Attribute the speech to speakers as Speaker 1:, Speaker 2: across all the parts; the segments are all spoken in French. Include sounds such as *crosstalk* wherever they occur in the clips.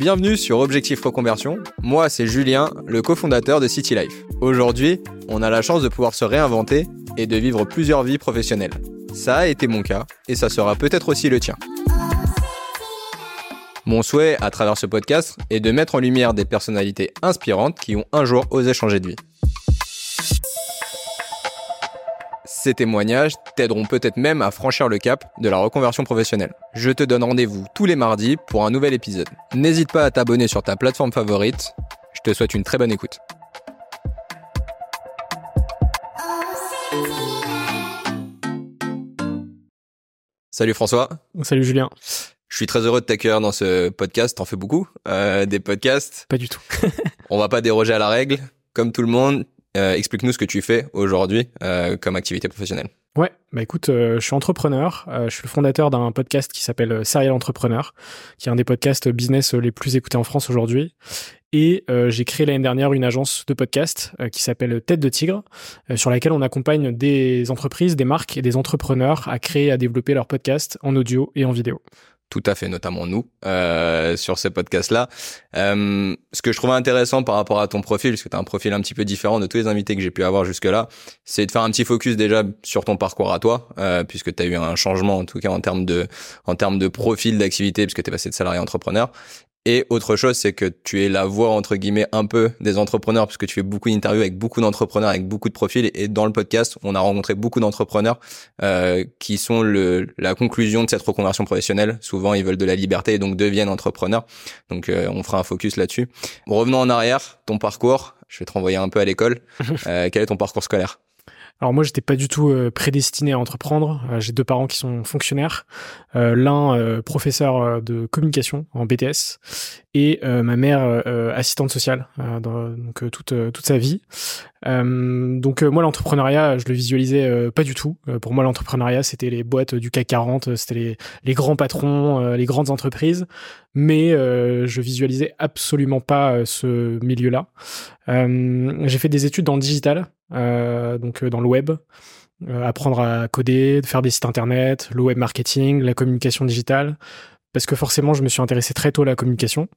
Speaker 1: Bienvenue sur Objectif Reconversion. Moi, c'est Julien, le cofondateur de City Life. Aujourd'hui, on a la chance de pouvoir se réinventer et de vivre plusieurs vies professionnelles. Ça a été mon cas et ça sera peut-être aussi le tien. Mon souhait à travers ce podcast est de mettre en lumière des personnalités inspirantes qui ont un jour osé changer de vie. Ces témoignages t'aideront peut-être même à franchir le cap de la reconversion professionnelle. Je te donne rendez-vous tous les mardis pour un nouvel épisode. N'hésite pas à t'abonner sur ta plateforme favorite. Je te souhaite une très bonne écoute. Salut François.
Speaker 2: Salut Julien.
Speaker 1: Je suis très heureux de t'accueillir dans ce podcast. T'en fais beaucoup euh, des podcasts.
Speaker 2: Pas du tout. *laughs*
Speaker 1: On va pas déroger à la règle. Comme tout le monde, euh, explique-nous ce que tu fais aujourd'hui euh, comme activité professionnelle.
Speaker 2: Ouais, bah écoute, euh, je suis entrepreneur. je suis le fondateur d'un podcast qui s'appelle Serial Entrepreneur, qui est un des podcasts business les plus écoutés en France aujourd'hui. Et j'ai créé l'année dernière une agence de podcast qui s'appelle Tête de Tigre, sur laquelle on accompagne des entreprises, des marques et des entrepreneurs à créer et à développer leurs podcasts en audio et en vidéo
Speaker 1: tout à fait, notamment nous, euh, sur ces podcasts-là. Euh, ce que je trouvais intéressant par rapport à ton profil, parce que tu as un profil un petit peu différent de tous les invités que j'ai pu avoir jusque-là, c'est de faire un petit focus déjà sur ton parcours à toi, euh, puisque tu as eu un changement en tout cas en termes de en termes de profil d'activité, puisque tu es passé de salarié entrepreneur. Et autre chose, c'est que tu es la voix entre guillemets un peu des entrepreneurs, puisque tu fais beaucoup d'interviews avec beaucoup d'entrepreneurs, avec beaucoup de profils. Et dans le podcast, on a rencontré beaucoup d'entrepreneurs euh, qui sont le, la conclusion de cette reconversion professionnelle. Souvent, ils veulent de la liberté et donc deviennent entrepreneurs. Donc, euh, on fera un focus là-dessus. Revenons en arrière, ton parcours. Je vais te renvoyer un peu à l'école. *laughs* Euh, quel est ton parcours scolaire?
Speaker 2: Alors moi, j'étais pas du tout euh, prédestiné à entreprendre. Euh, j'ai deux parents qui sont fonctionnaires, euh, l'un professeur de communication en BTS et ma mère assistante sociale, donc toute toute sa vie. donc moi, l'entrepreneuriat, je le visualisais pas du tout. pour moi, l'entrepreneuriat, c'était les boîtes du CAC 40, c'était les, les grands patrons, les grandes entreprises. Mais je visualisais absolument pas ce milieu-là. J'ai fait des études dans le digital. Euh, donc euh, dans le web, euh, apprendre à coder, faire des sites internet, le web marketing, la communication digitale, parce que forcément je me suis intéressé très tôt à la communication.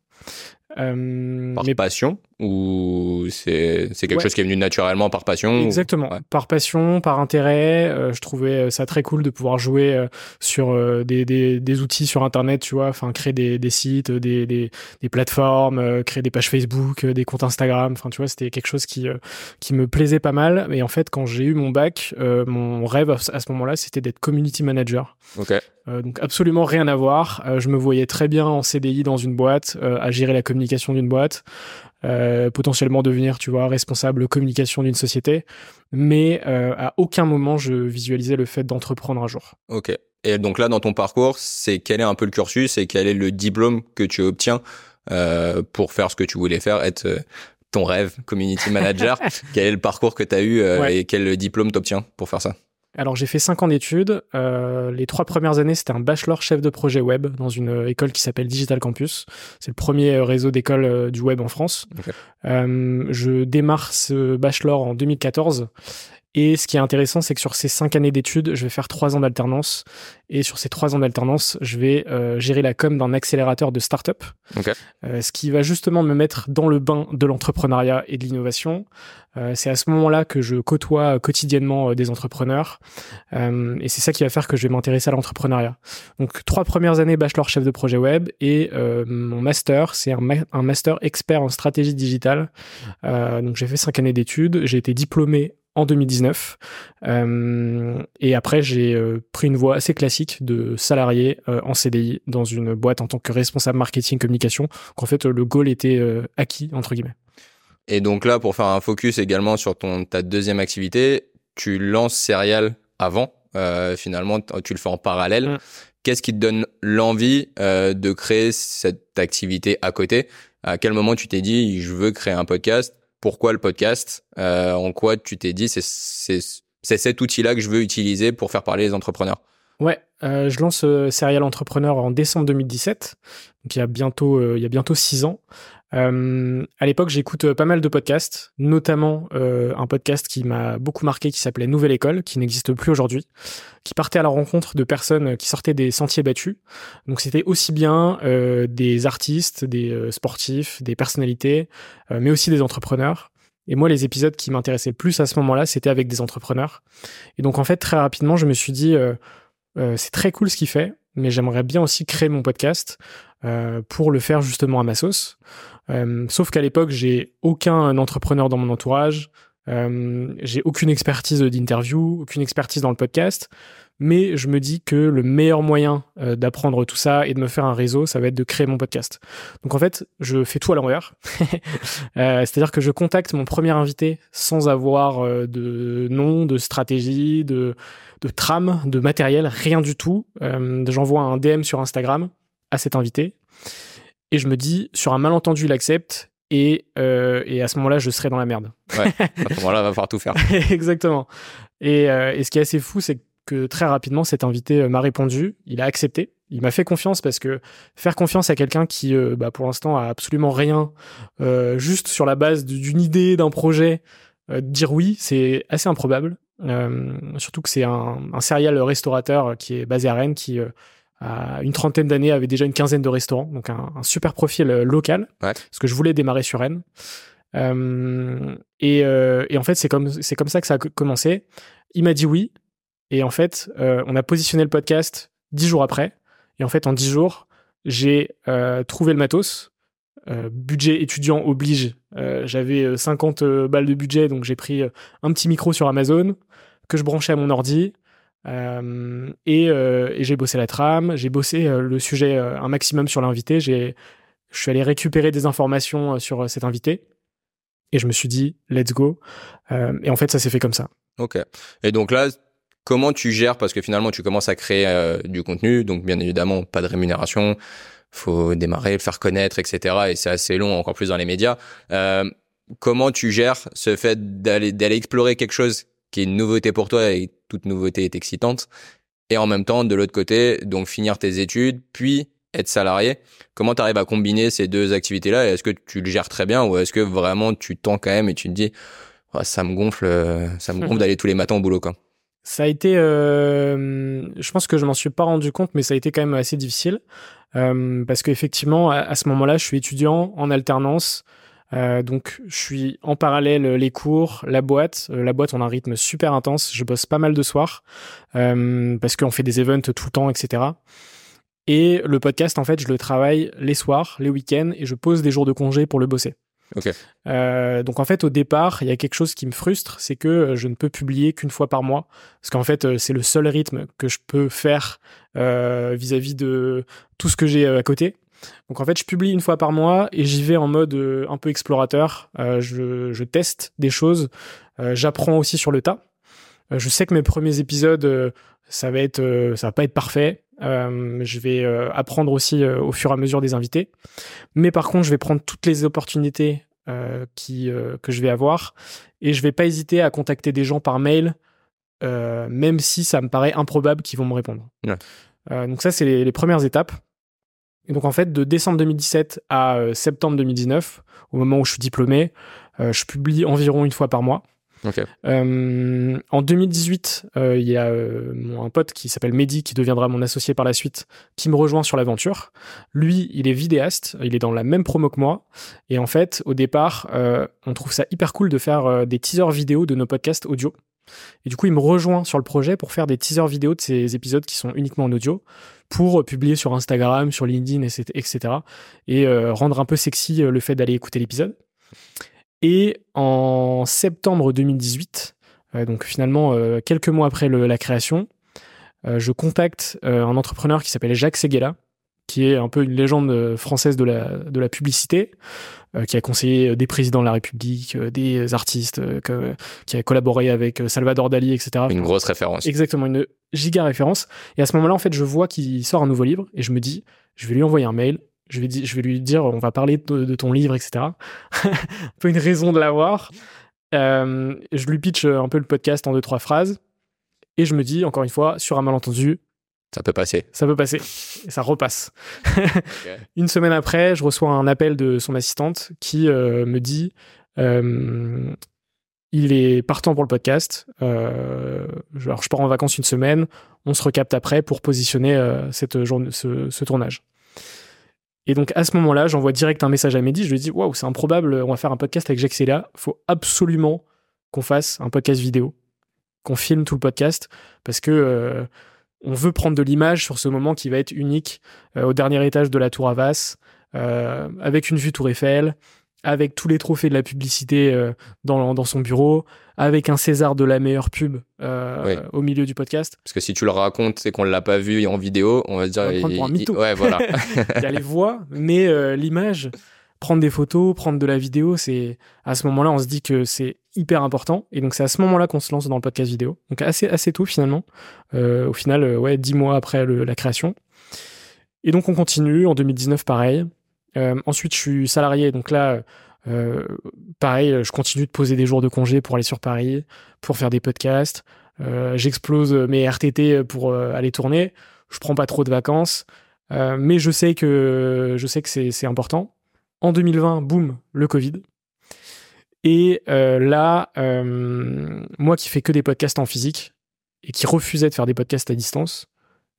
Speaker 1: Euh, par passion ou c'est quelque chose qui est venu naturellement par passion
Speaker 2: Exactement, par passion, par intérêt. Euh, je trouvais ça très cool de pouvoir jouer euh, sur des, des, des, outils sur Internet, tu vois, enfin créer des, des sites, des, des, plateformes, créer des pages Facebook, des comptes Instagram. Enfin, tu vois, c'était quelque chose qui qui me plaisait pas mal. Et en fait, quand j'ai eu mon bac, mon rêve à ce moment-là, c'était d'être community manager.
Speaker 1: Ok.
Speaker 2: donc absolument rien à voir. je me voyais très bien en CDI dans une boîte, à gérer la communication d'une boîte. Euh, potentiellement devenir, tu vois, responsable communication d'une société, mais euh, à aucun moment je visualisais le fait d'entreprendre un jour.
Speaker 1: Ok. Et donc là, dans ton parcours, c'est quel est un peu le cursus et quel est le diplôme que tu obtiens euh, pour faire ce que tu voulais faire, être ton rêve, community manager? *laughs* Quel est le parcours que tu as eu et quel diplôme t'obtiens pour faire ça?
Speaker 2: Alors j'ai fait cinq ans d'études. Euh, les trois premières années, c'était un bachelor chef de projet web dans une euh, école qui s'appelle Digital Campus. C'est le premier euh, réseau d'écoles du web en France. je démarre ce bachelor en 2014 et ce qui est intéressant, c'est que sur ces cinq années d'études, je vais faire trois ans d'alternance. Et sur ces trois ans d'alternance, je vais euh, gérer la com d'un accélérateur de start-up. Euh, ce qui va justement me mettre dans le bain de l'entrepreneuriat et de l'innovation. Euh, c'est à ce moment-là que je côtoie quotidiennement des entrepreneurs. et c'est ça qui va faire que je vais m'intéresser à l'entrepreneuriat. Donc trois premières années bachelor chef de projet web et mon master, c'est un, un, master expert en stratégie digitale. donc j'ai fait cinq années d'études. J'ai été diplômé en 2019. Euh, et après, j'ai euh, pris une voie assez classique de salarié euh, en CDI dans une boîte en tant que responsable marketing communication. Qu'en fait, le goal était acquis entre guillemets.
Speaker 1: Et donc là, pour faire un focus également sur ton ta deuxième activité, tu lances Serial avant. finalement, tu le fais en parallèle. Qu'est-ce qui te donne l'envie de créer cette activité à côté? À quel moment tu t'es dit je veux créer un podcast? Pourquoi le podcast euh, En quoi tu t'es dit c'est c'est cet outil-là que je veux utiliser pour faire parler les entrepreneurs
Speaker 2: Ouais, je lance Serial Entrepreneur en décembre 2017, donc il y a bientôt, il y a bientôt six ans. Euh, à l'époque, j'écoute euh, pas mal de podcasts, notamment euh, un podcast qui m'a beaucoup marqué qui s'appelait Nouvelle École, qui n'existe plus aujourd'hui, qui partait à la rencontre de personnes qui sortaient des sentiers battus. Donc c'était aussi bien euh, des artistes, des euh, sportifs, des personnalités, mais aussi des entrepreneurs. Et moi, les épisodes qui m'intéressaient plus à ce moment-là, c'était avec des entrepreneurs. Et donc en fait, très rapidement, je me suis dit, c'est très cool ce qu'il fait, mais j'aimerais bien aussi créer mon podcast pour le faire justement à ma sauce. Euh, sauf qu'à l'époque, j'ai aucun entrepreneur dans mon entourage, euh, j'ai aucune expertise d'interview, aucune expertise dans le podcast, mais je me dis que le meilleur moyen euh, d'apprendre tout ça et de me faire un réseau, ça va être de créer mon podcast. Donc en fait, je fais tout à l'envers. *laughs* C'est-à-dire que je contacte mon premier invité sans avoir de nom, de stratégie, de, de trame, de matériel, rien du tout. J'envoie un DM sur Instagram à cet invité et je me dis, sur un malentendu, il accepte. Et, euh, et à ce moment-là, je serai dans la merde.
Speaker 1: Ouais, à ce *laughs* moment-là, il va falloir tout faire.
Speaker 2: Exactement. Et, euh, et, ce qui est assez fou, c'est que très rapidement, cet invité euh, m'a répondu. Il a accepté. Il m'a fait confiance parce que faire confiance à quelqu'un qui, euh, bah, pour l'instant, a absolument rien, euh, juste sur la base d'une idée, d'un projet, dire oui, c'est assez improbable. surtout que c'est un, un serial restaurateur qui est basé à Rennes, qui une trentaine d'années, avait déjà une quinzaine de restaurants, donc un, super profil local, parce que je voulais démarrer sur Rennes. Euh, et, en fait, c'est comme, c'est comme ça que ça a commencé. Il m'a dit oui, et en fait, on a positionné le podcast dix jours après. Et en fait, en dix jours, j'ai trouvé le matos. budget étudiant oblige. J'avais 50 balles de budget, donc j'ai pris un petit micro sur Amazon que je branchais à mon ordi. Euh, et, euh, et j'ai bossé la trame, j'ai bossé euh, le sujet un maximum sur l'invité. Je suis allé récupérer des informations sur cet invité et je me suis dit let's go. et en fait, ça s'est fait comme ça.
Speaker 1: Ok. Et donc là, comment tu gères parce que finalement tu commences à créer du contenu, donc bien évidemment pas de rémunération, faut démarrer, le faire connaître, etc. Et c'est assez long, encore plus dans les médias. Euh, comment tu gères ce fait d'aller d'aller explorer quelque chose qui est une nouveauté pour toi et toute nouveauté est excitante. Et en même temps, de l'autre côté, donc finir tes études, puis être salarié? Comment tu arrives à combiner ces deux activités-là? Est-ce que tu le gères très bien ou est-ce que vraiment tu tends quand même et tu te dis oh, ça me gonfle, ça me *laughs* gonfle d'aller tous les matins au boulot quoi?
Speaker 2: Ça a été, euh, je pense que je m'en suis pas rendu compte, mais ça a été quand même assez difficile euh, parce qu'effectivement à, ce moment-là, je suis étudiant en alternance. Euh, donc, je suis en parallèle les cours, la boîte. Euh, la boîte, on a un rythme super intense. Je bosse pas mal de soirs euh, parce qu'on fait des events tout le temps, etc. Et le podcast, en fait, je le travaille les soirs, les week-ends, et je pose des jours de congé pour le bosser. Euh, donc en fait, au départ, il y a quelque chose qui me frustre, c'est que je ne peux publier qu'une fois par mois, parce qu'en fait, c'est le seul rythme que je peux faire vis-à-vis -vis de tout ce que j'ai à côté. Donc en fait, je publie une fois par mois et j'y vais en mode euh, un peu explorateur. Euh, je, teste des choses, euh, j'apprends aussi sur le tas. Je sais que mes premiers épisodes, ça va être, ça va pas être parfait. je vais apprendre aussi au fur et à mesure des invités. Mais par contre, je vais prendre toutes les opportunités qui, que je vais avoir et je vais pas hésiter à contacter des gens par mail, même si ça me paraît improbable qu'ils vont me répondre. donc ça, c'est les, les premières étapes. Et donc en fait, de décembre 2017 à euh, septembre 2019, au moment où je suis diplômé, euh, je publie environ une fois par mois.
Speaker 1: Okay.
Speaker 2: Euh, en 2018, euh, il y a un pote qui s'appelle Mehdi, qui deviendra mon associé par la suite, qui me rejoint sur l'aventure. Lui, il est vidéaste, il est dans la même promo que moi. Et en fait, au départ, on trouve ça hyper cool de faire des teasers vidéo de nos podcasts audio. Et du coup, il me rejoint sur le projet pour faire des teasers vidéo de ces épisodes qui sont uniquement en audio pour publier sur Instagram, sur LinkedIn, etc. et euh, rendre un peu sexy euh, le fait d'aller écouter l'épisode. Et en septembre 2018, euh, donc finalement quelques mois après la création, je contacte un entrepreneur qui s'appelle Jacques Seguela, qui est un peu une légende française de la, de la publicité, euh, qui a conseillé euh, des présidents de la République, euh, des artistes, qui a collaboré avec Salvador Dali, etc.
Speaker 1: Une grosse référence.
Speaker 2: Exactement, une giga référence. Et à ce moment-là, en fait, je vois qu'il sort un nouveau livre et je me dis, je vais lui envoyer un mail. Je vais, je vais lui dire, on va parler de, ton livre, etc. un *laughs* peu une raison de l'avoir. je lui pitch un peu le podcast en deux, trois phrases. Et je me dis, encore une fois, sur un malentendu,
Speaker 1: Ça peut passer.
Speaker 2: Ça peut passer. Et ça repasse. *laughs* *laughs* Une semaine après, je reçois un appel de son assistante qui euh, me dit euh, il est partant pour le podcast. Euh, alors, je pars en vacances une semaine. On se recapte après pour positionner cette journée, ce, tournage. Et donc, à ce moment-là, j'envoie direct un message à Mehdi. Je lui dis Waouh, c'est improbable. On va faire un podcast avec Jacques Il faut absolument qu'on fasse un podcast vidéo, qu'on filme tout le podcast parce que on veut prendre de l'image sur ce moment qui va être unique euh, au dernier étage de la Tour Havas, euh, avec une vue Tour Eiffel, avec tous les trophées de la publicité euh, dans, dans, son bureau, avec un César de la meilleure pub au milieu du podcast.
Speaker 1: Parce que si tu le racontes et qu'on ne l'a pas vu en vidéo, on va dire...
Speaker 2: On va pour un mytho.
Speaker 1: ouais, voilà. *laughs*
Speaker 2: il y a les voix, mais l'image, prendre des photos, prendre de la vidéo, c'est à ce moment-là, on se dit que c'est hyper important. Et donc, c'est à ce moment-là qu'on se lance dans le podcast vidéo. Donc, assez, assez tôt finalement. Euh, au final, euh, ouais, dix mois après la création. Et donc, on continue. En 2019, pareil. Euh, ensuite, je suis salarié. Donc là, pareil, je continue de poser des jours de congé pour aller sur Paris, pour faire des podcasts. J'explose mes RTT pour aller tourner. Je prends pas trop de vacances. mais je sais que je c'est important. En 2020, boum, le Covid. Et euh, là, euh, moi qui fais que des podcasts en physique et qui refusais de faire des podcasts à distance,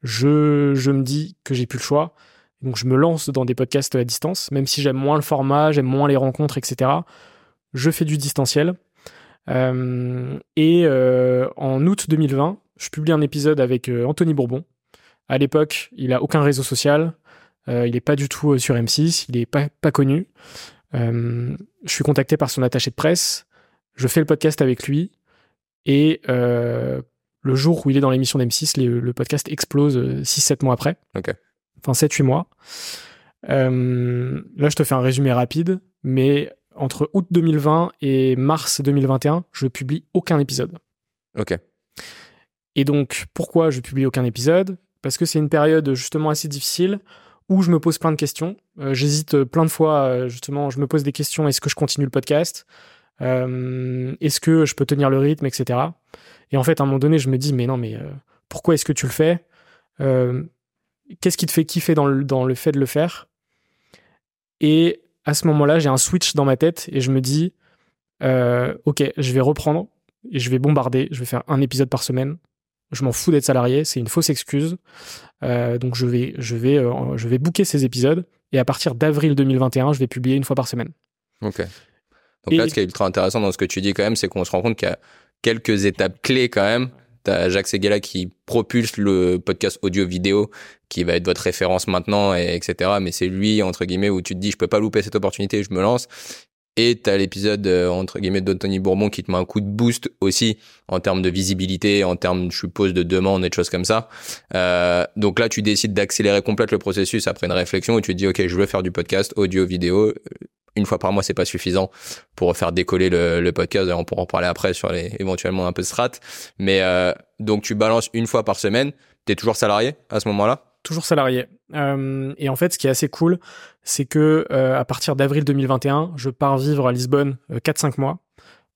Speaker 2: je, je me dis que j'ai plus le choix. Donc je me lance dans des podcasts à distance, même si j'aime moins le format, j'aime moins les rencontres, etc. Je fais du distanciel. Euh, et en août 2020, je publie un épisode avec Anthony Bourbon. À l'époque, il a aucun réseau social. Euh, il n'est pas du tout euh, sur M6, il n'est pas, connu. Euh, je suis contacté par son attaché de presse, je fais le podcast avec lui, et le jour où il est dans l'émission d'M6, le podcast explose 6-7 mois après. Enfin, 7-8 mois. là, je te fais un résumé rapide, mais entre août 2020 et mars 2021, je publie aucun épisode.
Speaker 1: Ok.
Speaker 2: Et donc, pourquoi je publie aucun épisode? Parce que c'est une période justement assez difficile où je me pose plein de questions. Euh, j'hésite euh, plein de fois, euh, justement, je me pose des questions, est-ce que je continue le podcast? Est-ce que je peux tenir le rythme, etc. Et en fait, à un moment donné, je me dis, mais non, mais pourquoi est-ce que tu le fais? Qu'est-ce qui te fait kiffer dans le, dans le fait de le faire? Et à ce moment-là, j'ai un switch dans ma tête et je me dis, ok, je vais reprendre et je vais bombarder, je vais faire un épisode par semaine je m'en fous d'être salarié, c'est une fausse excuse. Euh, donc je vais, je vais, euh, je vais booker ces épisodes et à partir d'avril 2021, je vais publier une fois par semaine.
Speaker 1: Ok. Donc là, ce qui est ultra intéressant dans ce que tu dis quand même, c'est qu'on se rend compte qu'il y a quelques étapes clés quand même. T'as Jacques Seguela qui propulse le podcast audio-vidéo, qui va être votre référence maintenant, et etc. Mais c'est lui, entre guillemets, où tu te dis, je peux pas louper cette opportunité, je me lance. Et t'as l'épisode euh, entre guillemets d'Anthony Bourbon qui te met un coup de boost aussi en termes de visibilité, en termes, je suppose, de demande et de choses comme ça. Euh, donc là, tu décides d'accélérer complètement le processus après une réflexion où tu te dis, ok, je veux faire du podcast audio, vidéo. Euh, une fois par mois, c'est pas suffisant pour faire décoller le, le podcast. On pourra en parler après sur les éventuellement un peu strat. Mais euh, donc tu balances une fois par semaine. T'es toujours salarié à ce moment-là?
Speaker 2: Toujours salarié. Euh, et en fait, ce qui est assez cool, c'est que euh, à partir d'avril 2021, je pars vivre à Lisbonne 4-5 euh, mois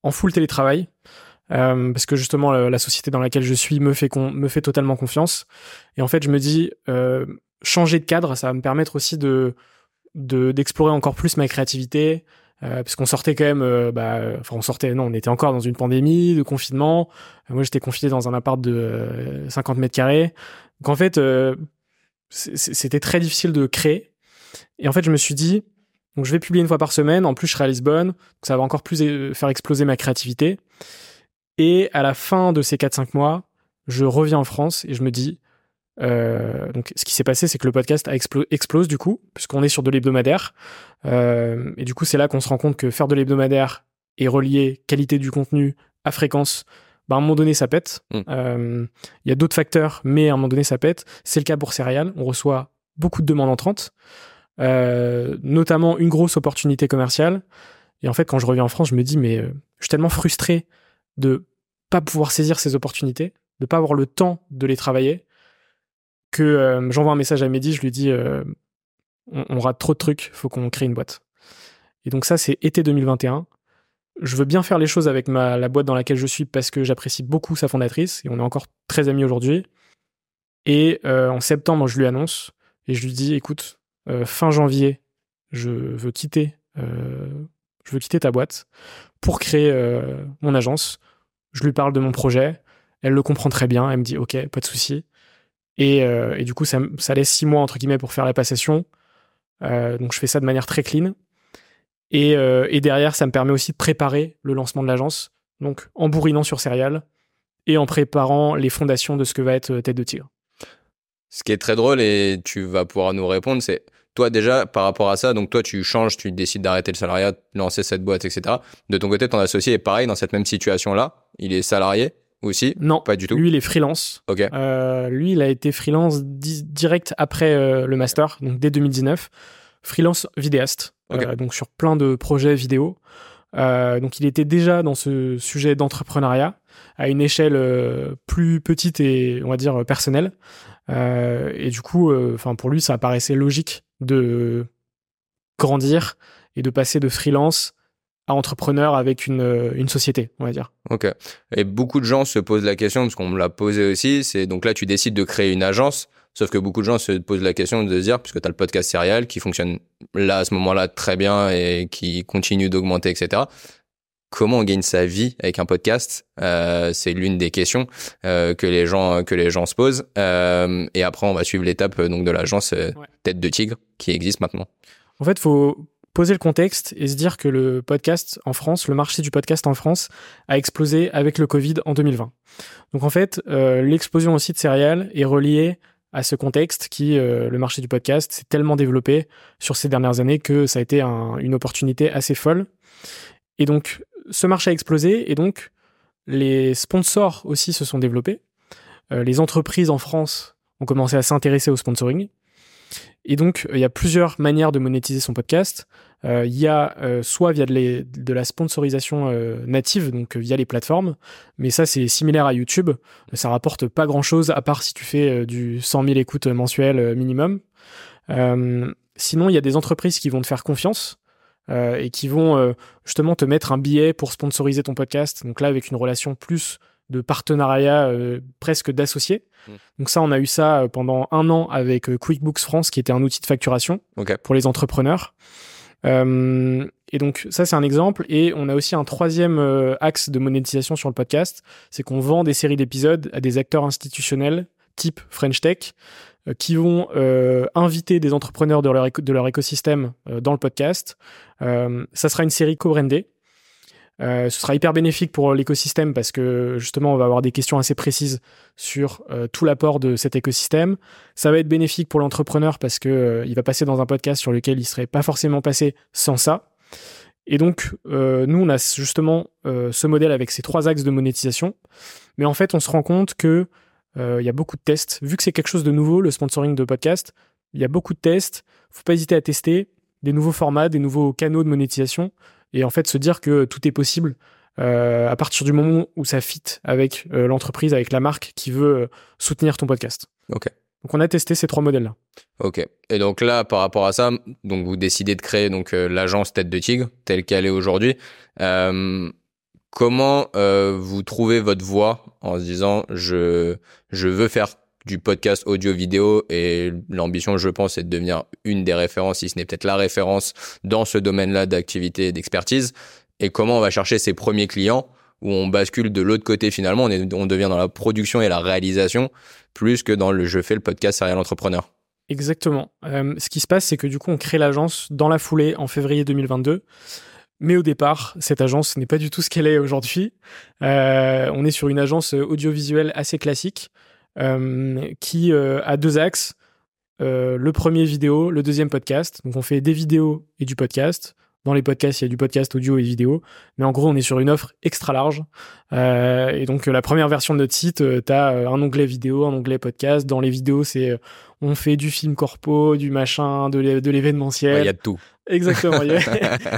Speaker 2: en full télétravail. parce que justement la, société dans laquelle je suis me fait me fait totalement confiance et en fait je me dis changer de cadre ça va me permettre aussi de d'explorer encore plus ma créativité parce qu'on sortait quand même bah enfin on sortait non on était encore dans une pandémie de confinement moi j'étais confiné dans un appart de 50 mètres carrés donc en fait c'était très difficile de créer. Et en fait, je me suis dit, donc je vais publier une fois par semaine. En plus, je serai à Lisbonne, ça va encore plus euh, faire exploser ma créativité. Et à la fin de ces 4-5 mois, je reviens en France et je me dis, euh, donc ce qui s'est passé, c'est que le podcast a explose du coup, puisqu'on est sur de l'hebdomadaire. Euh, et du coup, c'est là qu'on se rend compte que faire de l'hebdomadaire et relier qualité du contenu à fréquence, bah, à un moment donné, ça pète. Hmm. Euh, il y a d'autres facteurs, mais à un moment donné, ça pète. C'est le cas pour Céréales. On reçoit beaucoup de demandes entrantes, euh, notamment une grosse opportunité commerciale. Et en fait, quand je reviens en France, je me dis, mais euh, je suis tellement frustré de pas pouvoir saisir ces opportunités, de pas avoir le temps de les travailler, que j'envoie un message à Mehdi, je lui dis, on, on, rate trop de trucs, faut qu'on crée une boîte. Et donc ça, c'est été 2021 je veux bien faire les choses avec ma, la boîte dans laquelle je suis parce que j'apprécie beaucoup sa fondatrice et on est encore très amis aujourd'hui. Et en septembre, je lui annonce et je lui dis, écoute, fin janvier, je veux quitter, je veux quitter ta boîte pour créer mon agence. Je lui parle de mon projet. Elle le comprend très bien. Elle me dit, ok, pas de souci. Et, et, du coup, ça, laisse six mois entre guillemets pour faire la passation. donc je fais ça de manière très clean. Et, et, derrière, ça me permet aussi de préparer le lancement de l'agence. Donc en bourrinant sur Serial et en préparant les fondations de ce que va être Tête de Tigre.
Speaker 1: Ce qui est très drôle et tu vas pouvoir nous répondre, c'est toi déjà par rapport à ça, donc toi tu changes, tu décides d'arrêter le salariat, lancer cette boîte, etc. De ton côté, ton associé est pareil dans cette même situation-là. Il est salarié aussi?
Speaker 2: Non,
Speaker 1: pas du tout?
Speaker 2: Lui, il est freelance.
Speaker 1: Ok.
Speaker 2: Euh, lui, il a été freelance direct après euh, le master, donc dès 2019. Freelance vidéaste, euh, donc sur plein de projets vidéo. donc il était déjà dans ce sujet d'entrepreneuriat à une échelle plus petite et on va dire personnelle. Et du coup, enfin pour lui, ça paraissait logique de grandir et de passer de freelance à entrepreneur avec une, euh, une société, on va dire.
Speaker 1: Ok. Et beaucoup de gens se posent la question, parce qu'on me l'a posé aussi, c'est donc là tu décides de créer une agence, sauf que beaucoup de gens se posent la question de se dire, puisque tu as le podcast Serial qui fonctionne là à ce moment-là très bien et qui continue d'augmenter, etc comment on gagne sa vie avec un podcast? Euh, C'est l'une des questions euh, que les gens que les gens se posent. Euh, et après, on va suivre l'étape donc de l'agence Tête de Tigre qui existe maintenant.
Speaker 2: En fait, faut poser le contexte et se dire que le podcast en France, le marché du podcast en France a explosé avec le Covid en 2020. Donc en fait, l'explosion aussi de céréales est reliée à ce contexte qui, le marché du podcast, s'est tellement développé sur ces dernières années que ça a été une opportunité assez folle. Et donc, ce marché a explosé et donc les sponsors aussi se sont développés. Euh, les entreprises en France ont commencé à s'intéresser au sponsoring. Et donc, il y a plusieurs manières de monétiser son podcast. Euh, il y a euh, soit via de, la sponsorisation native, donc via les plateformes, mais ça c'est similaire à YouTube. Ça rapporte pas grand-chose à part si tu fais du 100 000 écoutes mensuelles minimum. sinon, il y a des entreprises qui vont te faire confiance euh, et qui vont euh, justement te mettre un billet pour sponsoriser ton podcast. Donc là, avec une relation plus de partenariat, euh, presque d'associé. Mmh. Donc ça, on a eu ça pendant un an avec QuickBooks France, qui était un outil de facturation pour les entrepreneurs. et donc ça, c'est un exemple. Et on a aussi un troisième axe de monétisation sur le podcast, c'est qu'on vend des séries d'épisodes à des acteurs institutionnels type French Tech euh, qui vont euh, inviter des entrepreneurs de leur, de leur écosystème euh, dans le podcast. ça sera une série co-brandée. Ce sera hyper bénéfique pour l'écosystème parce que justement on va avoir des questions assez précises sur tout l'apport de cet écosystème. Ça va être bénéfique pour l'entrepreneur parce que il va passer dans un podcast sur lequel il serait pas forcément passé sans ça. Et donc nous on a justement ce modèle avec ces trois axes de monétisation, mais en fait on se rend compte que euh, il y a beaucoup de tests. Vu que c'est quelque chose de nouveau, le sponsoring de podcast, il y a beaucoup de tests. Faut pas hésiter à tester des nouveaux formats, des nouveaux canaux de monétisation et en fait se dire que tout est possible euh, à partir du moment où ça fit avec euh, l'entreprise, avec la marque qui veut soutenir ton podcast.
Speaker 1: Ok.
Speaker 2: Donc on a testé ces trois modèles-là.
Speaker 1: Ok. Et donc là, par rapport à ça, donc vous décidez de créer donc l'agence Tête de Tigre telle qu'elle est aujourd'hui. Comment euh, vous trouvez votre voix en se disant je je veux faire du podcast audio vidéo et l'ambition je pense c'est de devenir une des références si ce n'est peut-être la référence dans ce domaine-là d'activité et d'expertise et comment on va chercher ses premiers clients où on bascule de l'autre côté finalement on, est, on devient dans la production et la réalisation plus que dans le je fais le podcast serial entrepreneur.
Speaker 2: Exactement. Euh, ce qui se passe c'est que du coup on crée l'agence dans la foulée en février 2022 mais au départ, cette agence n'est pas du tout ce qu'elle est aujourd'hui. Euh, on est sur une agence audiovisuelle assez classique qui euh, a deux axes. le premier vidéo, le deuxième podcast. Donc on fait des vidéos et du podcast. Dans les podcasts, il y a du podcast audio et vidéo. Mais en gros, on est sur une offre extra large. et donc la première version de notre site, tu as un onglet vidéo, un onglet podcast. Dans les vidéos, c'est on fait du film corpo, du machin, de l'événementiel.
Speaker 1: Il y a de tout.
Speaker 2: Exactement. Il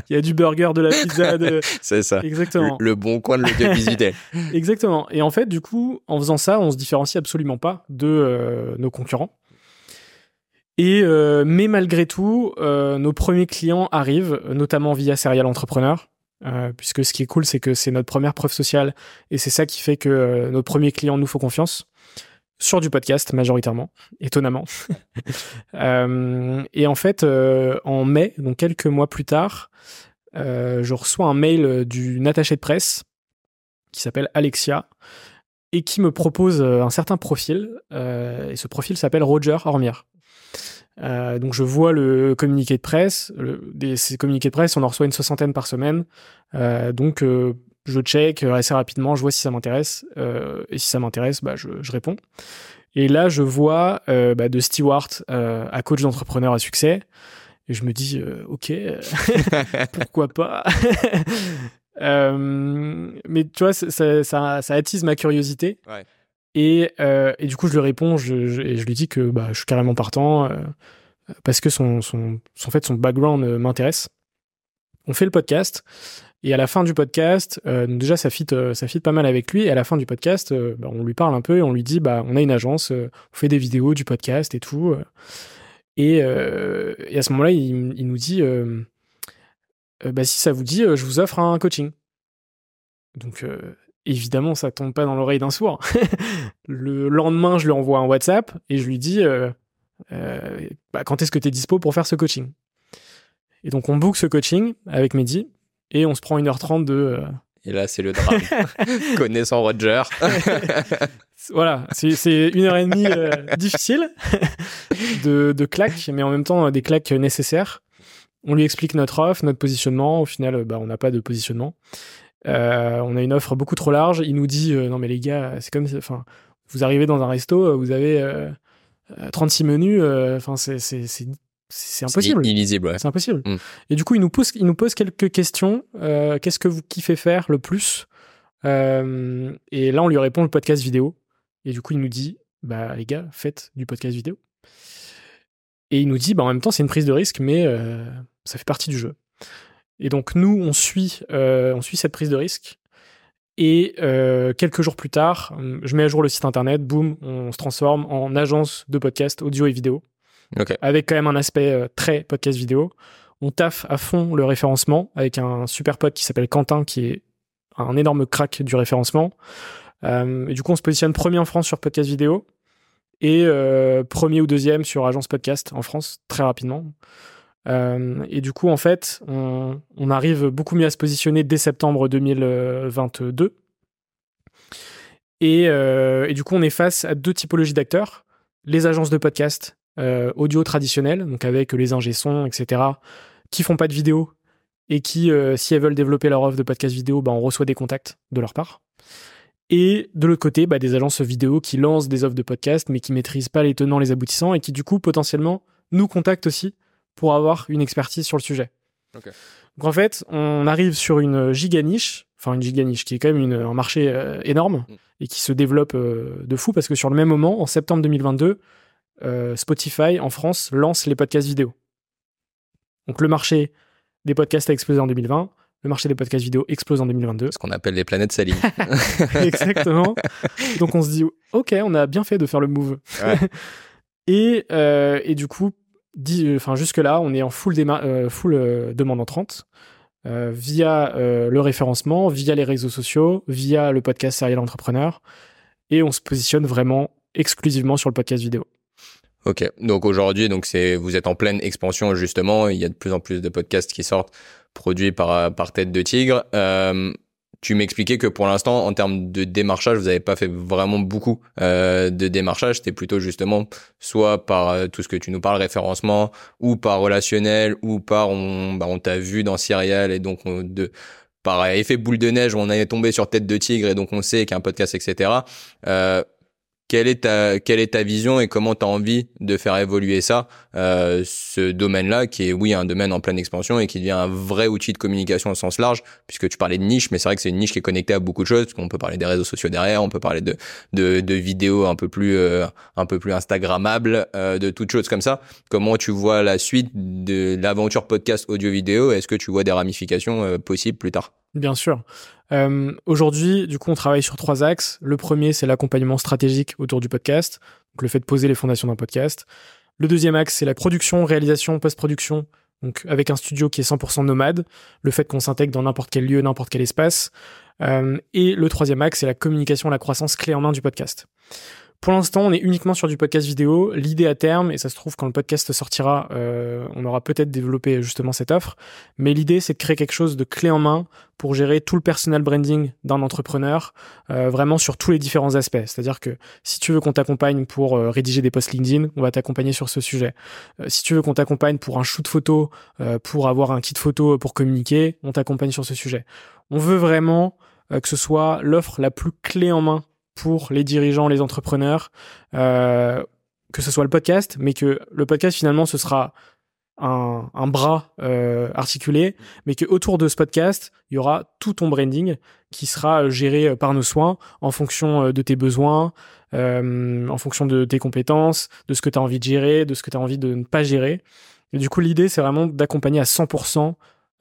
Speaker 2: y, a, *laughs* du burger, de la pizza. De... *laughs*
Speaker 1: C'est ça.
Speaker 2: Exactement.
Speaker 1: Le, bon coin de l'audiovisuel. *laughs*
Speaker 2: Exactement. Et en fait, du coup, en faisant ça, on se différencie absolument pas de euh, nos concurrents. Et euh, mais malgré tout, euh, nos premiers clients arrivent, notamment via Serial Entrepreneur. puisque ce qui est cool, c'est que c'est notre première preuve sociale et c'est ça qui fait que nos premiers clients nous font confiance. Sur du podcast majoritairement, étonnamment. *laughs* et en fait, en mai, donc quelques mois plus tard, je reçois un mail d'une attachée de presse qui s'appelle Alexia et qui me propose un certain profil. et ce profil s'appelle Roger Hormier. Euh, donc je vois le communiqué de presse. des, ces communiqués de presse, on en reçoit une soixantaine par semaine. Euh, donc euh, je check assez rapidement, je vois si ça m'intéresse. et si ça m'intéresse, bah, je, je, réponds. Et là, je vois bah, de Stewart à coach d'entrepreneur à succès. Et je me dis, ok, *laughs* *laughs* pourquoi pas? *laughs* Mais tu vois, ça, ça, ça, attise ma curiosité. Ouais. Et, euh, et, du coup, je lui réponds, je, je, et je lui dis que bah, je suis carrément partant euh, parce que son, son, son, fait, son background euh, m'intéresse. On fait le podcast. Et à la fin du podcast, euh, déjà ça fit, euh, ça fit pas mal avec lui. Et à la fin du podcast, bah, on lui parle un peu et on lui dit bah on a une agence, on fait des vidéos du podcast et tout. Et, à ce moment-là, il, nous dit bah si ça vous dit, je vous offre un coaching. Donc évidemment, ça tombe pas dans l'oreille d'un sourd. *laughs* le lendemain, je lui envoie un WhatsApp et je lui dis euh, euh, bah, quand est-ce que tu es dispo pour faire ce coaching? Et donc, on book ce coaching avec Mehdi et on se prend 1h30 de. Euh,
Speaker 1: et là, c'est le drame. *laughs* *laughs* Connaissant Roger. *laughs*
Speaker 2: voilà, c'est une heure et demie difficile de, de claques, mais en même temps des claques nécessaires. On lui explique notre offre, notre positionnement. Au final, bah, on n'a pas de positionnement. Euh, on a une offre beaucoup trop large. Il nous dit euh, non mais les gars, c'est comme, enfin, vous arrivez dans un resto, vous avez 36 euh, menus, enfin c'est c'est impossible.
Speaker 1: Illisible,
Speaker 2: C'est impossible. Mm. Et du coup, il nous pose, il nous pose quelques questions. Qu'est-ce que vous kiffez faire le plus? Et là, on lui répond le podcast vidéo. Et du coup, il nous dit, bah les gars, faites du podcast vidéo. Et il nous dit, bah en même temps, c'est une prise de risque, mais ça fait partie du jeu. Et donc nous, on suit, euh, on suit cette prise de risque. Et euh, quelques jours plus tard, je mets à jour le site internet, boum, on se transforme en agence de podcast audio et vidéo. Avec quand même un aspect euh, très podcast vidéo. On taffe à fond le référencement avec un super pote qui s'appelle Quentin, qui est un énorme crack du référencement. et du coup, on se positionne premier en France sur podcast vidéo et premier ou deuxième sur agence podcast en France très rapidement. Euh, et du coup, en fait, on, arrive beaucoup mieux à se positionner dès septembre 2022. Euh, et, du coup, on est face à deux typologies d'acteurs. Les agences de podcast euh, audio traditionnelles, donc avec les ingé sons, etc., qui font pas de vidéo et qui, si elles veulent développer leur offre de podcast vidéo, bah, on reçoit des contacts de leur part. Et de l'autre côté, bah, des agences vidéo qui lancent des offres de podcast, mais qui maîtrisent pas les tenants, les aboutissants, et qui du coup, potentiellement, nous contactent aussi pour avoir une expertise sur le sujet. Donc en fait, on arrive sur une giga niche, enfin une giga niche qui est quand même un marché euh, énorme mm. et qui se développe euh, de fou parce que sur le même moment, en septembre 2022, euh, Spotify en France lance les podcasts vidéo. Donc le marché des podcasts a explosé en 2020, le marché des podcasts vidéo explose en 2022.
Speaker 1: Ce qu'on appelle les planètes salines. *laughs* *laughs*
Speaker 2: Exactement. Donc on se dit, ok, on a bien fait de faire le move. *laughs* et, et du coup, enfin jusque-là, on est en full, euh, full euh, demande entrante euh, via le référencement, via les réseaux sociaux, via le podcast Serial Entrepreneur, et on se positionne vraiment exclusivement sur le podcast vidéo.
Speaker 1: Ok, donc aujourd'hui, donc c'est vous êtes en pleine expansion justement. Il y a de plus en plus de podcasts qui sortent produits par par Tête de Tigre tu m'expliquais que pour l'instant, en termes de démarchage, vous n'avez pas fait vraiment beaucoup euh, de démarchage. C'était plutôt justement soit par euh, tout ce que tu nous parles, référencement, ou par relationnel, ou par on, bah, on t'a vu dans Serial et donc on, de par effet boule de neige, on est tombé sur tête de tigre et donc on sait qu'il y a un podcast, etc. Euh, quelle est ta quelle est ta vision et comment tu as envie de faire évoluer ça euh, ce domaine-là qui est oui un domaine en pleine expansion et qui devient un vrai outil de communication au sens large puisque tu parlais de niche mais c'est vrai que c'est une niche qui est connectée à beaucoup de choses qu'on peut parler des réseaux sociaux derrière on peut parler de de, de vidéos un peu plus euh, un peu plus instagrammables euh, de toutes choses comme ça. Comment tu vois la suite de l'aventure podcast audio vidéo est-ce que tu vois des ramifications euh, possibles plus tard?
Speaker 2: Bien sûr. Euh, aujourd'hui, du coup, on travaille sur trois axes. Le premier, c'est l'accompagnement stratégique autour du podcast, donc le fait de poser les fondations d'un podcast. Le deuxième axe, c'est la production, réalisation, post-production, donc avec un studio qui est 100% nomade, le fait qu'on s'intègre dans n'importe quel lieu, n'importe quel espace. Euh, et le troisième axe, c'est la communication, la croissance clé en main du podcast. Pour l'instant, on est uniquement sur du podcast vidéo. L'idée à terme, et ça se trouve quand le podcast sortira, euh, on aura peut-être développé justement cette offre. Mais l'idée, c'est de créer quelque chose de clé en main pour gérer tout le personal branding d'un entrepreneur, euh, vraiment sur tous les différents aspects. C'est-à-dire que si tu veux qu'on t'accompagne pour euh, rédiger des posts LinkedIn, on va t'accompagner sur ce sujet. si tu veux qu'on t'accompagne pour un shoot photo, pour avoir un kit photo pour communiquer, on t'accompagne sur ce sujet. On veut vraiment que ce soit l'offre la plus clé en main pour les dirigeants, les entrepreneurs, euh, que ce soit le podcast, mais que le podcast finalement ce sera un, bras euh, articulé, mais que autour de ce podcast, il y aura tout ton branding qui sera géré par nos soins en fonction euh, de tes besoins, euh, en fonction de tes compétences, de ce que tu as envie de gérer, de ce que tu as envie de ne pas gérer. Du coup, l'idée, c'est vraiment d'accompagner à 100%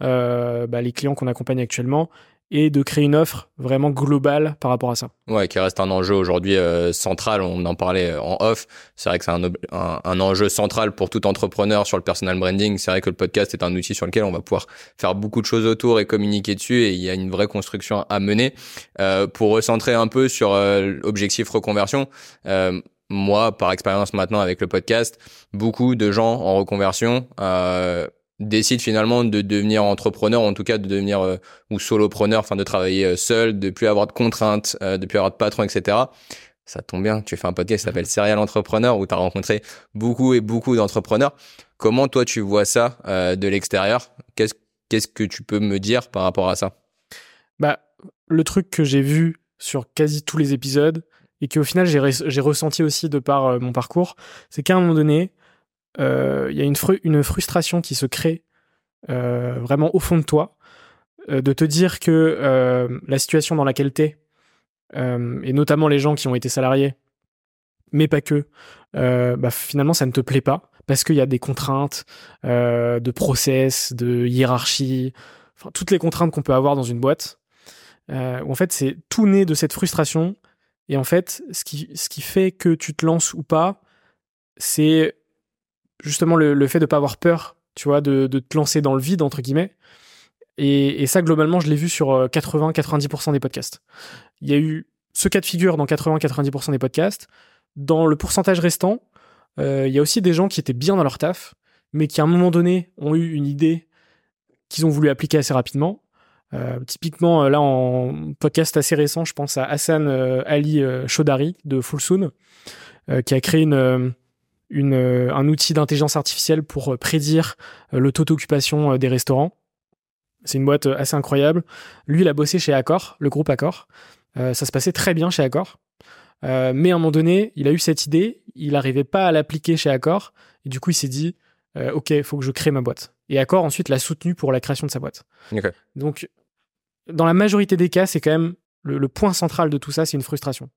Speaker 2: euh, bah, les clients qu'on accompagne actuellement et de créer une offre vraiment globale par rapport à ça.
Speaker 1: Ouais, qui reste un enjeu aujourd'hui euh, central. On en parlait euh, en off. C'est vrai que c'est un, un, enjeu central pour tout entrepreneur sur le personal branding. C'est vrai que le podcast est un outil sur lequel on va pouvoir faire beaucoup de choses autour et communiquer dessus. Et il y a une vraie construction à mener. Euh, pour recentrer un peu sur euh, l'objectif reconversion. moi, par expérience maintenant avec le podcast, beaucoup de gens en reconversion décide finalement de devenir entrepreneur, en tout cas de devenir euh, ou solopreneur, enfin de travailler euh, seul, de plus avoir de contraintes, euh, de plus avoir de patron, etc. Ça tombe bien, tu fais un podcast qui s'appelle *laughs* Serial Entrepreneur où tu as rencontré beaucoup et beaucoup d'entrepreneurs. Comment toi tu vois ça de l'extérieur? Qu'est-ce qu'est-ce que tu peux me dire par rapport à ça?
Speaker 2: Bah le truc que j'ai vu sur quasi tous les épisodes et qu'au final j'ai ressenti aussi de par mon parcours, c'est qu'à un moment donné, euh, il y a une, une, frustration qui se crée euh, vraiment au fond de toi, euh, de te dire que la situation dans laquelle tu es, et notamment les gens qui ont été salariés, mais pas que, bah, finalement ça ne te plaît pas parce qu'il y a des contraintes de process, de hiérarchie, enfin, toutes les contraintes qu'on peut avoir dans une boîte. en fait c'est tout né de cette frustration et en fait ce qui, ce qui fait que tu te lances ou pas c'est justement le, fait de pas avoir peur, tu vois, de, te lancer dans le vide, entre guillemets. Et, ça, globalement, je l'ai vu sur 80-90% euh, des podcasts. Il y a eu ce cas de figure dans 80-90% des podcasts. Dans le pourcentage restant, euh, il y a aussi des gens qui étaient bien dans leur taf, mais qui à un moment donné ont eu une idée qu'ils ont voulu appliquer assez rapidement. Euh, typiquement, là, en podcast assez récent, je pense à Hassan Ali Chaudhary de Fullsoon, qui a créé une, une, euh, un outil d'intelligence artificielle pour euh, prédire euh, le taux d'occupation des restaurants. C'est une boîte assez incroyable. Lui, il a bossé chez Accor, le groupe Accor. ça se passait très bien chez Accor. mais à un moment donné, il a eu cette idée, il n'arrivait pas à l'appliquer chez Accor, et du coup, il s'est dit, OK, il faut que je crée ma boîte. Et Accor, ensuite, l'a soutenu pour la création de sa boîte. Donc, dans la majorité des cas, c'est quand même le, point central de tout ça, c'est une frustration.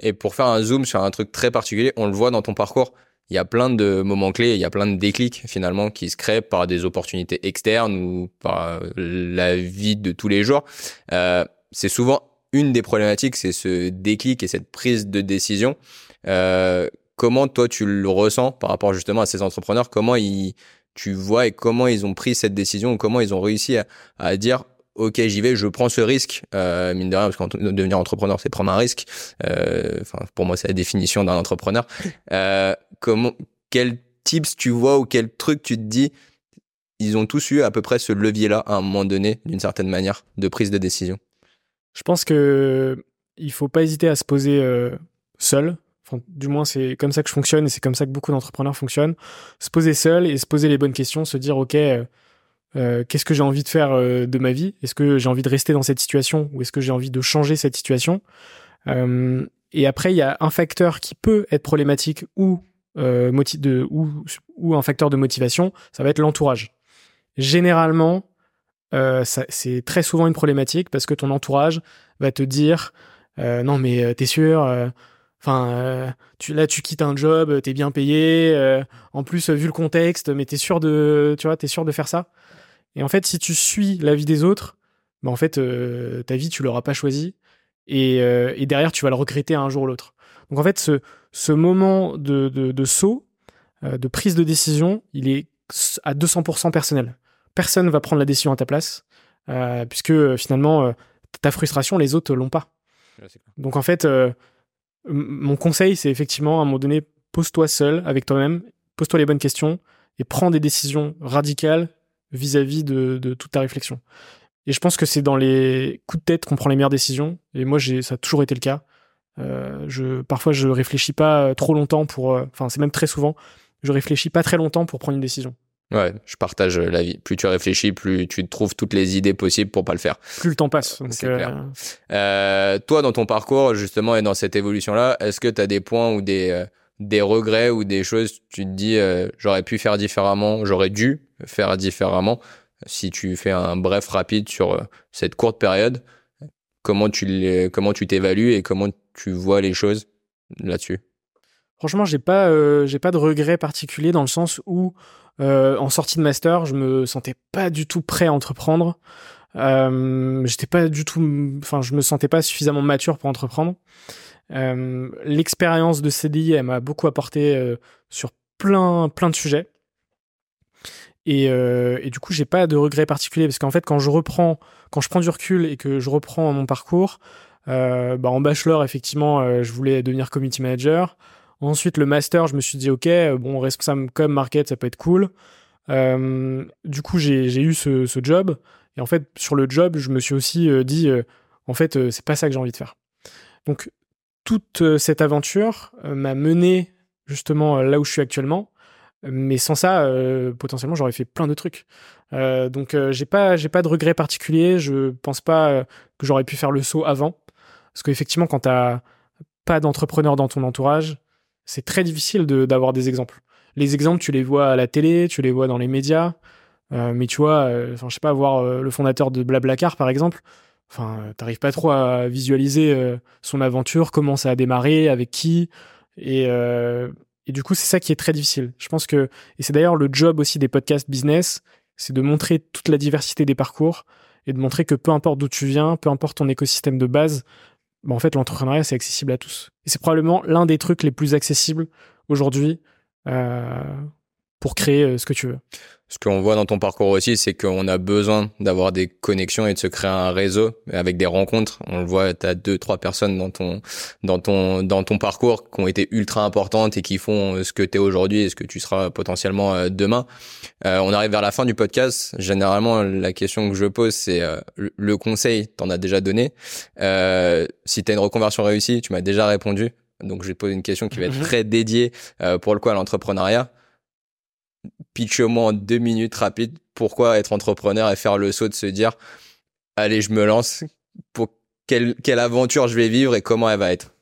Speaker 1: Et pour faire un zoom sur un truc très particulier, on le voit dans ton parcours, il y a plein de moments clés, il y a plein de déclics finalement qui se créent par des opportunités externes ou par euh, la vie de tous les jours. Euh, c'est souvent une des problématiques, c'est ce déclic et cette prise de décision. Euh, comment toi tu le ressens par rapport justement à ces entrepreneurs? Comment ils, tu vois et comment ils ont pris cette décision ou comment ils ont réussi à, dire ok j'y vais je prends ce risque? Euh, mine de rien parce que devenir entrepreneur c'est prendre un risque euh, enfin pour moi c'est la définition d'un entrepreneur euh, comment quel tips tu vois ou quel truc tu te dis ils ont tous eu à peu près ce levier là à un moment donné d'une certaine manière de prise de décision?
Speaker 2: Je pense que il faut pas hésiter à se poser euh, seul. Du moins, c'est comme ça que je fonctionne et c'est comme ça que beaucoup d'entrepreneurs fonctionnent. Se poser seul et se poser les bonnes questions, se dire, OK, euh, euh, qu'est-ce que j'ai envie de faire de ma vie? Est-ce que j'ai envie de rester dans cette situation ou est-ce que j'ai envie de changer cette situation? Et après, il y a un facteur qui peut être problématique ou, de, ou, un facteur de motivation, ça va être l'entourage. Généralement, c'est très souvent une problématique parce que ton entourage va te dire non mais t'es sûr Enfin, là, tu quittes un job, t'es bien payé. en plus, vu le contexte, mais t'es sûr de, sûr de faire ça. Et en fait, si tu suis la vie des autres, bah en fait, euh, ta vie, tu l'auras pas choisie. Et, euh, et, derrière, tu vas le regretter un jour ou l'autre. Donc en fait, ce, ce moment de, de, de saut, euh, de prise de décision, il est à 200% personnel. Personne va prendre la décision à ta place, puisque finalement, ta frustration, les autres l'ont pas. Donc en fait, mon conseil, c'est effectivement à un moment donné, pose-toi seul avec toi-même, pose-toi les bonnes questions et prends des décisions radicales vis-à-vis de, toute ta réflexion. Et je pense que c'est dans les coups de tête qu'on prend les meilleures décisions. Et moi, ça a toujours été le cas. Euh, je, parfois, je réfléchis pas trop longtemps pour. Euh, enfin, c'est même très souvent. Je réfléchis pas très longtemps pour prendre une décision.
Speaker 1: Ouais, je partage l'avis. Plus tu réfléchis, plus tu trouves toutes les idées possibles pour pas le faire.
Speaker 2: Plus le temps passe. C'est
Speaker 1: clair. Euh, toi, dans ton parcours, justement, et dans cette évolution-là, est-ce que tu as des points ou des, des regrets ou des choses, tu te dis, j'aurais pu faire différemment, j'aurais dû faire différemment Si tu fais un bref rapide sur cette courte période, comment tu t'évalues et comment tu vois les choses là-dessus?
Speaker 2: Franchement, j'ai pas euh, pas de regret particulier dans le sens où euh, en sortie de master, je me sentais pas du tout prêt à entreprendre. Euh, j'étais pas du tout, enfin, je me sentais pas suffisamment mature pour entreprendre. Euh, l'expérience de CDI, elle m'a beaucoup apporté sur plein plein de sujets. Et, et du coup, j'ai pas de regret particulier parce qu'en fait, quand je reprends, quand je prends du recul et que je reprends mon parcours, bah, en bachelor, effectivement, je voulais devenir community manager. Ensuite, le master, je me suis dit, ok, euh, bon, responsable comme market, ça peut être cool. Euh, du coup, j'ai eu ce, job. Et en fait, sur le job, je me suis aussi euh, dit, en fait, c'est pas ça que j'ai envie de faire. Donc, toute cette aventure m'a mené justement là où je suis actuellement. Mais sans ça, potentiellement, j'aurais fait plein de trucs. donc, j'ai pas, pas de regrets particuliers. Je pense pas que j'aurais pu faire le saut avant. Parce qu'effectivement, quand t'as pas d'entrepreneur dans ton entourage, c'est très difficile d'avoir des exemples. Les exemples, tu les vois à la télé, tu les vois dans les médias, euh, mais tu vois, euh, enfin, je sais pas, voir euh, le fondateur de Blablacar, par exemple, enfin, t'arrives pas trop à visualiser son aventure, comment ça a démarré, avec qui, et, et du coup, c'est ça qui est très difficile. Je pense que, et c'est d'ailleurs le job aussi des podcasts business, c'est de montrer toute la diversité des parcours et de montrer que peu importe d'où tu viens, peu importe ton écosystème de base, bah, en fait, l'entrepreneuriat, c'est accessible à tous. Et c'est probablement l'un des trucs les plus accessibles aujourd'hui euh, pour créer euh, ce que tu veux.
Speaker 1: Ce qu'on voit dans ton parcours aussi, c'est qu'on a besoin d'avoir des connexions et de se créer un réseau avec des rencontres. On le voit, tu as deux, trois personnes dans ton, dans ton, dans ton parcours qui ont été ultra importantes et qui font ce que tu es aujourd'hui et ce que tu seras potentiellement euh, demain. Euh, on arrive vers la fin du podcast. Généralement, la question que je pose, c'est euh, le conseil, t'en as déjà donné. Euh, si tu as une reconversion réussie, tu m'as déjà répondu. Donc, je vais te poser une question qui va être mhm. très dédiée pour le coup à l'entrepreneuriat pitch-moi en deux minutes rapides. Pourquoi être entrepreneur et faire le saut de se dire allez je me lance pour quelle, quelle aventure je vais vivre et comment elle va être?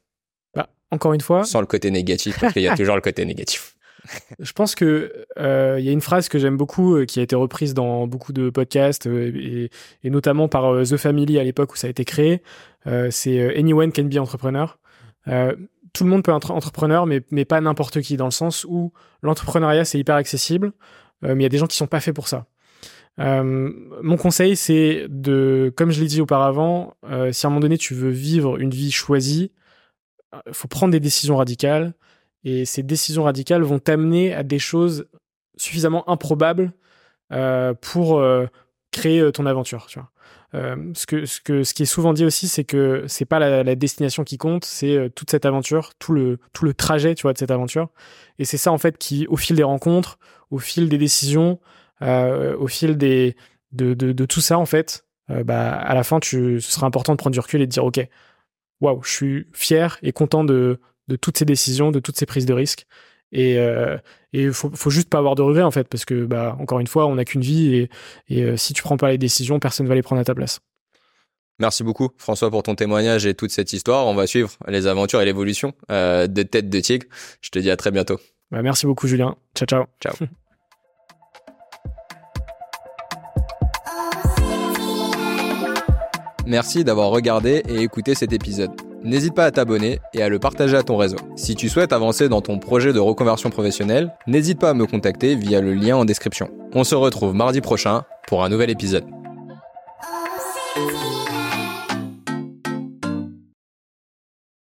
Speaker 2: Bah, encore une fois.
Speaker 1: Sans le côté négatif parce qu'il y a *laughs* toujours le côté négatif.
Speaker 2: Je pense que euh, il y a une phrase que j'aime beaucoup euh, qui a été reprise dans beaucoup de podcasts euh, et, et, notamment par The Family à l'époque où ça a été créé. c'est Anyone can be entrepreneur tout le monde peut être entrepreneur, mais, pas n'importe qui, dans le sens où l'entrepreneuriat, c'est hyper accessible, euh, mais il y a des gens qui sont pas faits pour ça. Euh, mon conseil, c'est de, comme je l'ai dit auparavant, euh, si à un moment donné tu veux vivre une vie choisie, il faut prendre des décisions radicales, et ces décisions radicales vont t'amener à des choses suffisamment improbables pour créer ton aventure. Tu vois. Euh, ce, que, ce, que, ce qui est souvent dit aussi, c'est que c'est pas la, destination qui compte, c'est euh, toute cette aventure, tout le, tout le trajet, tu vois, de cette aventure. Et c'est ça, en fait, qui, au fil des rencontres, au fil des décisions, euh, au fil des, de, de, tout ça, en fait, bah, à la fin, ce sera important de prendre du recul et de dire, OK, waouh, je suis fier et content de, de toutes ces décisions, de toutes ces prises de risques. Et euh, il faut, faut juste pas avoir de regrets en fait, parce que bah encore une fois, on n'a qu'une vie et, et euh, si tu prends pas les décisions, personne va les prendre à ta place.
Speaker 1: Merci beaucoup François pour ton témoignage et toute cette histoire. On va suivre les aventures et l'évolution euh, de Tête de Tigre. Je te dis à très bientôt.
Speaker 2: Bah, merci beaucoup Julien. Ciao ciao.
Speaker 1: Ciao. *laughs* Merci d'avoir regardé et écouté cet épisode. N'hésite pas à t'abonner et à le partager à ton réseau. Si tu souhaites avancer dans ton projet de reconversion professionnelle, n'hésite pas à me contacter via le lien en description. On se retrouve mardi prochain pour un nouvel épisode.